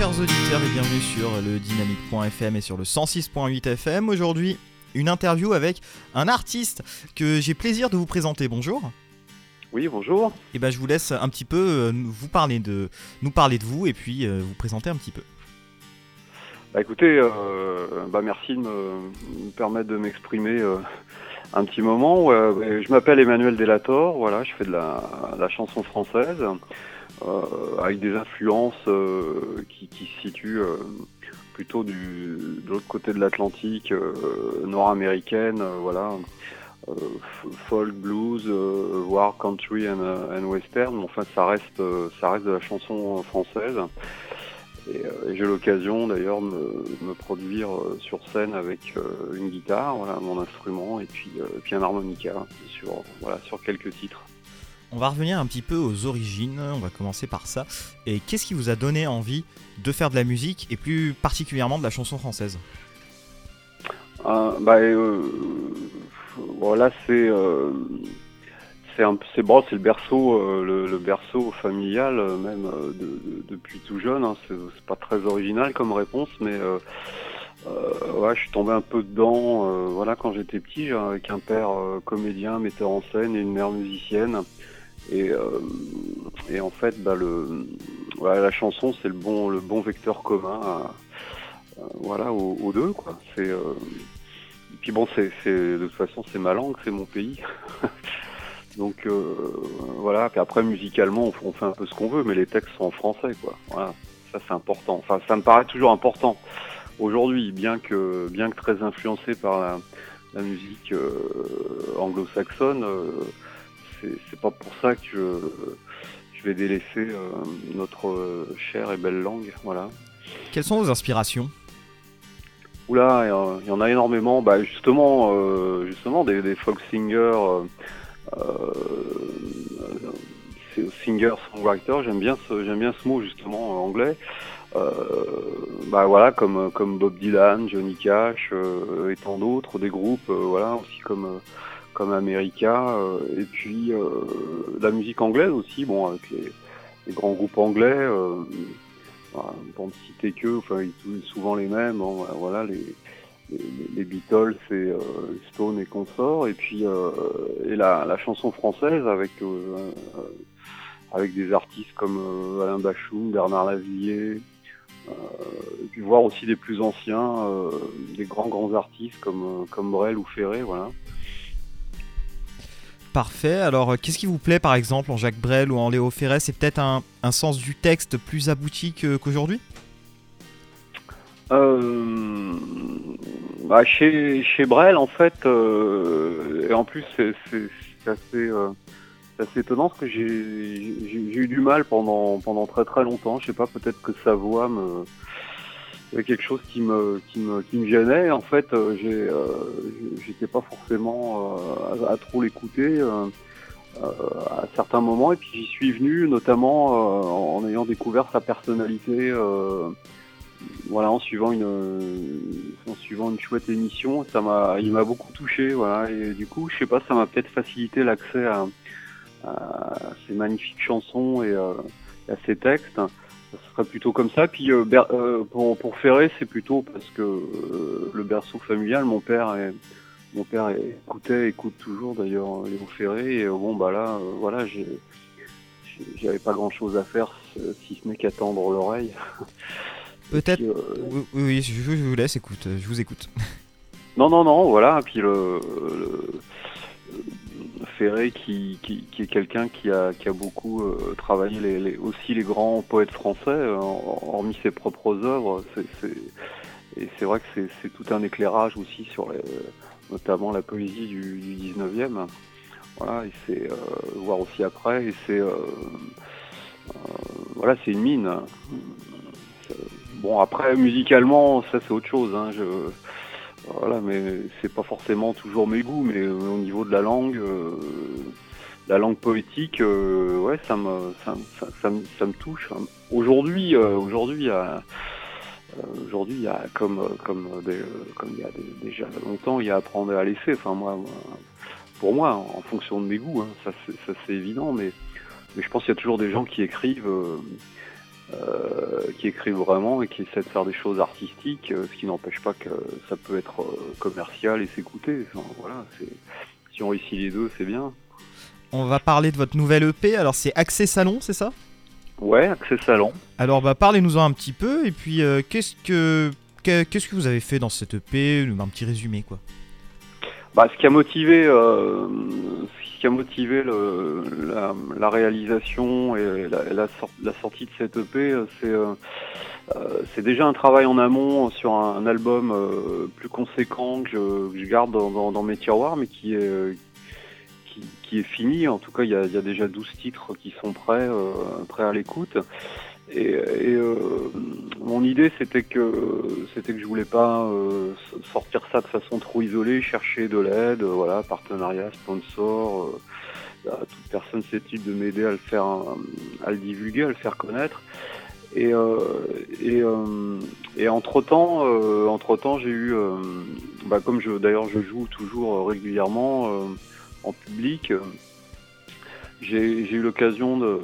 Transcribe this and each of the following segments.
chers auditeurs, et bienvenue sur le dynamique.fm et sur le 106.8 FM. Aujourd'hui, une interview avec un artiste que j'ai plaisir de vous présenter. Bonjour. Oui, bonjour. Et ben, je vous laisse un petit peu euh, vous parler de, nous parler de vous et puis euh, vous présenter un petit peu. Bah écoutez, euh, bah merci de me, me permettre de m'exprimer euh, un petit moment. Euh, je m'appelle Emmanuel Delator, voilà, je fais de la, la chanson française avec des influences euh, qui, qui se situent euh, plutôt du, de l'autre côté de l'Atlantique, euh, nord-américaine, euh, voilà, euh, folk, blues, euh, voire country and, euh, and western. Enfin, ça reste, euh, ça reste de la chanson française. Et, euh, et j'ai l'occasion d'ailleurs de me, me produire euh, sur scène avec euh, une guitare, voilà, mon instrument, et puis, euh, puis un harmonica sur, voilà, sur quelques titres. On va revenir un petit peu aux origines, on va commencer par ça. Et qu'est-ce qui vous a donné envie de faire de la musique et plus particulièrement de la chanson française? Euh, bah, euh, voilà, c'est euh, c'est bon, le berceau, euh, le, berceau familial euh, même de, de- depuis tout jeune. Hein, c'est pas très original comme réponse, mais ouais, je suis tombé un peu dedans. voilà, quand j'étais petit, avec un père comédien, metteur en scène et une mère musicienne. Et, euh, et en fait, bah, le, voilà, la chanson, c'est le bon, le bon vecteur commun. à- voilà, aux, deux, quoi. C'est euh, puis bon, c'est, de toute façon, c'est ma langue, c'est mon pays. Donc euh, voilà. Puis après, musicalement, on, fait un peu ce qu'on veut, mais les textes sont en français, quoi. Voilà, ça c'est important. Enfin, ça me paraît toujours important aujourd'hui, bien que bien que très influencé par la, la musique euh, anglo-saxonne. euh, c'est, pas pour ça que je, je vais délaisser euh, notre euh, chère et belle langue. Voilà. Quelles sont vos inspirations? Oula, il y en- a énormément. Bah, justement, euh, justement des, des folk singers, euh, euh, singer songwriter. J'aime bien ce, j'aime bien ce mot justement en anglais. Bah voilà, comme comme Bob Dylan, Johnny Cash et tant d'autres, des groupes, voilà aussi comme comme America. euh, et puis euh, la musique anglaise aussi, bon avec les, les grands groupes anglais. euh, voilà, pour ne citer que, enfin, ils souvent les mêmes, hein, voilà, les, les, les Beatles et euh, Stone et consorts, et puis euh, et la, la chanson française avec euh, avec des artistes comme Alain Bachung, Bernard Lavillier, et puis voir aussi des plus anciens, des grands grands artistes comme comme Brel ou Ferré, voilà. Parfait. Alors, euh, qu'est-ce qui vous plaît par exemple en Jacques Brel ou en Léo Ferré C'est peut-être un, un sens du texte plus abouti qu'aujourd'hui? Euh, bah, chez, chez Brel, en fait, euh, et en plus, c'est assez, assez étonnant parce que j'ai eu du mal pendant, pendant très très longtemps. Je sais pas, peut-être que sa voix me. Il y quelque chose qui me, qui me, qui me gênait. En fait, euh, j'ai, euh, j'étais pas forcément euh, à, trop l'écouter euh, euh, à certains moments. Et puis j'y suis venu, notamment euh, en ayant découvert sa personnalité. voilà, en suivant une, en suivant une chouette émission, ça m'a, il m'a beaucoup touché, voilà. Et du coup, je sais pas, ça m'a peut-être facilité l'accès à, à ces magnifiques chansons et à ces textes. Ça serait plutôt comme ça. Puis euh, Ber- euh, pour, pour Ferré, c'est plutôt parce que euh, le berceau familial, mon père est, mon père écoutait, écoute toujours d'ailleurs Léo Ferré. Et euh, bon, bah là, euh, voilà, j'ai, j'ai- j'avais pas grand chose à faire si ce n'est qu'attendre l'oreille. Peut-être. Puis, euh, Oui, oui, je, je vous laisse, écoute, euh, je vous écoute. Non, non, non, voilà. Puis le, le- Qui, est quelqu'un qui a, beaucoup euh, travaillé aussi les grands poètes français, euh, hormis ses propres œuvres. Et c'est vrai que c'est, tout un éclairage aussi sur notamment la poésie du, du 19e. Voilà, et c'est euh, voir aussi après. Et c'est voilà, c'est une mine. Bon, après musicalement, ça c'est autre chose. Hein, je, voilà, mais c'est pas forcément toujours mes goûts, mais euh, au niveau de la langue, euh, la langue poétique, euh, ouais, ça me, ça, me, ça me touche. Aujourd'hui, aujourd'hui, aujourd'hui, il y a comme, comme, comme il y a déjà longtemps, il y a à apprendre à laisser. Enfin, moi, pour moi, en fonction de mes goûts, hein, ça, c'est, ça c'est évident, mais, mais je pense qu'il y a toujours des gens qui écrivent. Euh, qui écrivent vraiment et qui essaient de faire des choses artistiques, ce qui n'empêche pas que ça peut être commercial et s'écouter. voilà, si on réussit les deux, c'est bien. On va parler de votre nouvelle EP. Alors c'est Accès Salon, c'est ça? Ouais, Accès Salon. Alors bah parlez-nous-en un petit peu et puis qu'est-ce que qu'est-ce que vous avez fait dans cette EP Un petit résumé quoi. Bah, ce qui a motivé, euh, qui a motivé la, réalisation et la, la, sortie de cette EP, c'est euh, euh, c'est déjà un travail en amont sur un, album plus conséquent que je, garde dans, mes tiroirs, mais qui est qui, est fini. En tout cas, il y a, déjà 12 titres qui sont prêts, prêts à l'écoute. Euh, idée, c'était que c'était que je voulais pas euh, sortir ça de façon trop isolée, chercher de l'aide, voilà, partenariat, sponsor. Euh, toute personne susceptible de m'aider à le faire, à le divulguer, à le faire connaître. Et, et, entre temps, entre temps, j'ai eu, bah, comme je, d'ailleurs, je joue toujours régulièrement en public j'ai eu l'occasion de,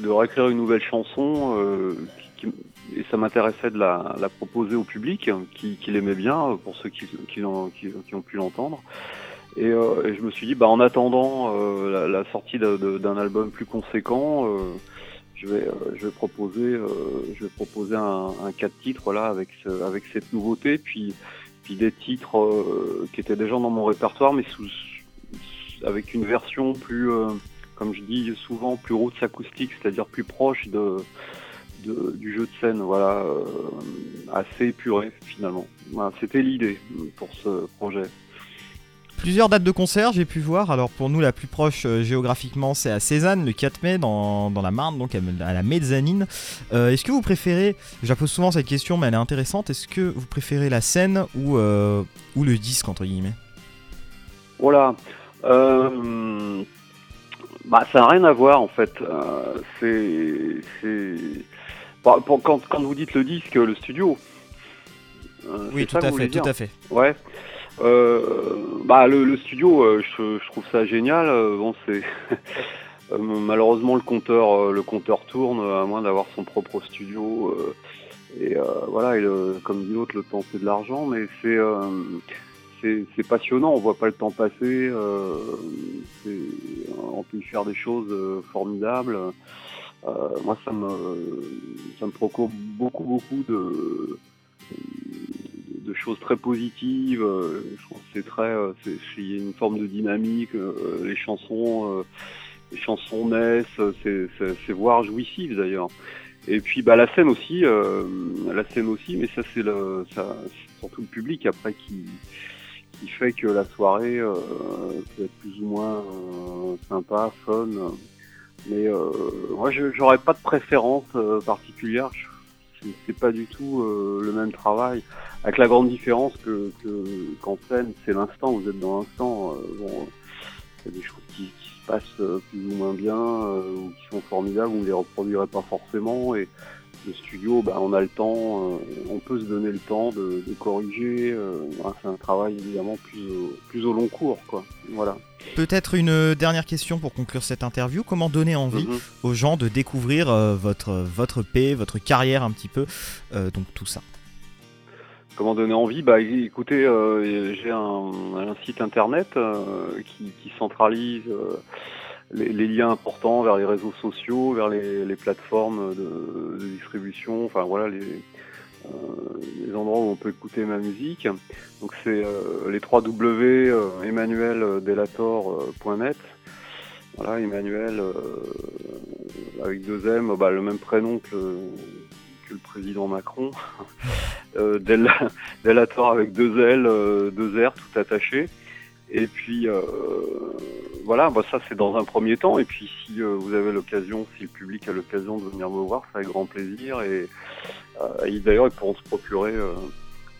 de réécrire une nouvelle chanson euh, et ça m'intéressait de la, la, proposer au public qui, qui l'aimait bien pour ceux qui, qui, ont, qui ont, pu l'entendre. Et, euh, et, je me suis dit, bah, en attendant euh, la, la, sortie d'un album plus conséquent, euh, je vais, euh, je vais proposer, je vais proposer un, un quatre titres là avec, ce, avec cette nouveauté, puis, puis des titres qui étaient déjà dans mon répertoire, mais sous, avec une version plus comme je dis souvent, plus roots acoustique, c'est-à-dire plus proche de, du jeu de scène, voilà, euh, assez épuré finalement. C'était l'idée pour ce projet. Plusieurs dates de concert, j'ai pu voir. Alors pour nous, la plus proche euh, géographiquement, c'est à Cézanne, le 4 mai, dans, la Marne, donc à, la mezzanine. Euh, est-ce que vous préférez, pose souvent cette question, mais elle est intéressante, est-ce que vous préférez la scène ou, ou le disque, entre guillemets? Voilà. Bah, ça n'a rien à voir en fait. Euh, quand, quand, vous dites le disque, le studio. Euh, oui, tout à fait, tout à fait. Ouais. Euh, bah le, studio, je, je, trouve ça génial. bon, c'est malheureusement le compteur, le compteur tourne à moins d'avoir son propre studio. et voilà, et comme dit l'autre, le temps c'est de l'argent, mais c'est c'est passionnant, on voit pas le temps passer, euh, on peut y faire des choses euh, formidables. Euh, moi, ça me, ça me procure beaucoup, beaucoup de, de choses très positives. Je trouve que c'est très, il y a une forme de dynamique. les chansons, les chansons naissent, c'est voire jouissif d'ailleurs. Et puis bah la scène aussi, la scène aussi, mais ça c'est le, ça, surtout le public après qui qui fait que la soirée euh, peut être plus ou moins euh, sympa, fun. Mais euh, moi, j'aurais pas de préférence particulière. C'est pas du tout le même travail. Avec la grande différence que qu'en scène, c'est l'instant. Vous êtes dans l'instant. bon, il y a des choses qui, se passent plus ou moins bien ou qui sont formidables. Vous ne les reproduirez pas forcément et le studio, bah, on a le temps, euh, on peut se donner le temps de, corriger. Euh, c'est un travail évidemment plus au, plus au long cours, quoi. Voilà. Peut-être une dernière question pour conclure cette interview. Comment donner envie mhm. aux gens de découvrir euh, votre votre paix, votre carrière un petit peu, donc tout ça? Comment donner envie? Bah, écoutez, j'ai un, site internet qui, qui, centralise les, liens importants vers les réseaux sociaux, vers les, plateformes de, distribution, enfin voilà les, euh, les, endroits où on peut écouter ma musique. Donc c'est euh, les 3 W euh, emmanueldelator.net. Voilà, Emmanuel avec deux M, bah, le même prénom que, que le président Macron. Delator avec deux L, deux R tout attaché. Et puis voilà, bah ça c'est dans un premier temps. Et puis si euh, vous avez l'occasion, si le public a l'occasion de venir me voir, c'est avec grand plaisir. Et, euh, d'ailleurs, ils pourront se procurer euh,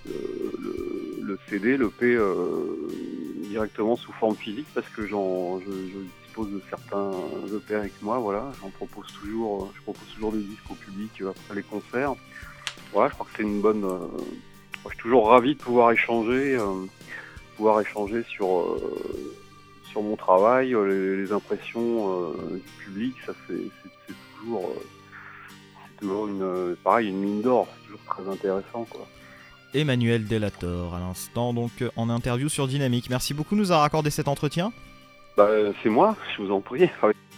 le, le, CD, le P directement sous forme physique parce que j'en, je, dispose de certains EP avec moi. Voilà, j'en propose toujours, je propose toujours des disques au public après les concerts. Voilà, je crois que c'est une bonne. je suis toujours ravi de pouvoir échanger, pouvoir échanger sur sur mon travail, euh, les, impressions euh, du public, ça c'est toujours, euh, toujours une, pareil, une mine d'or, c'est toujours très intéressant, quoi. Emmanuel Delator à l'instant, donc en interview sur Dynamique. Merci beaucoup de nous avoir accordé cet entretien. Bah, c'est moi, je vous en prie.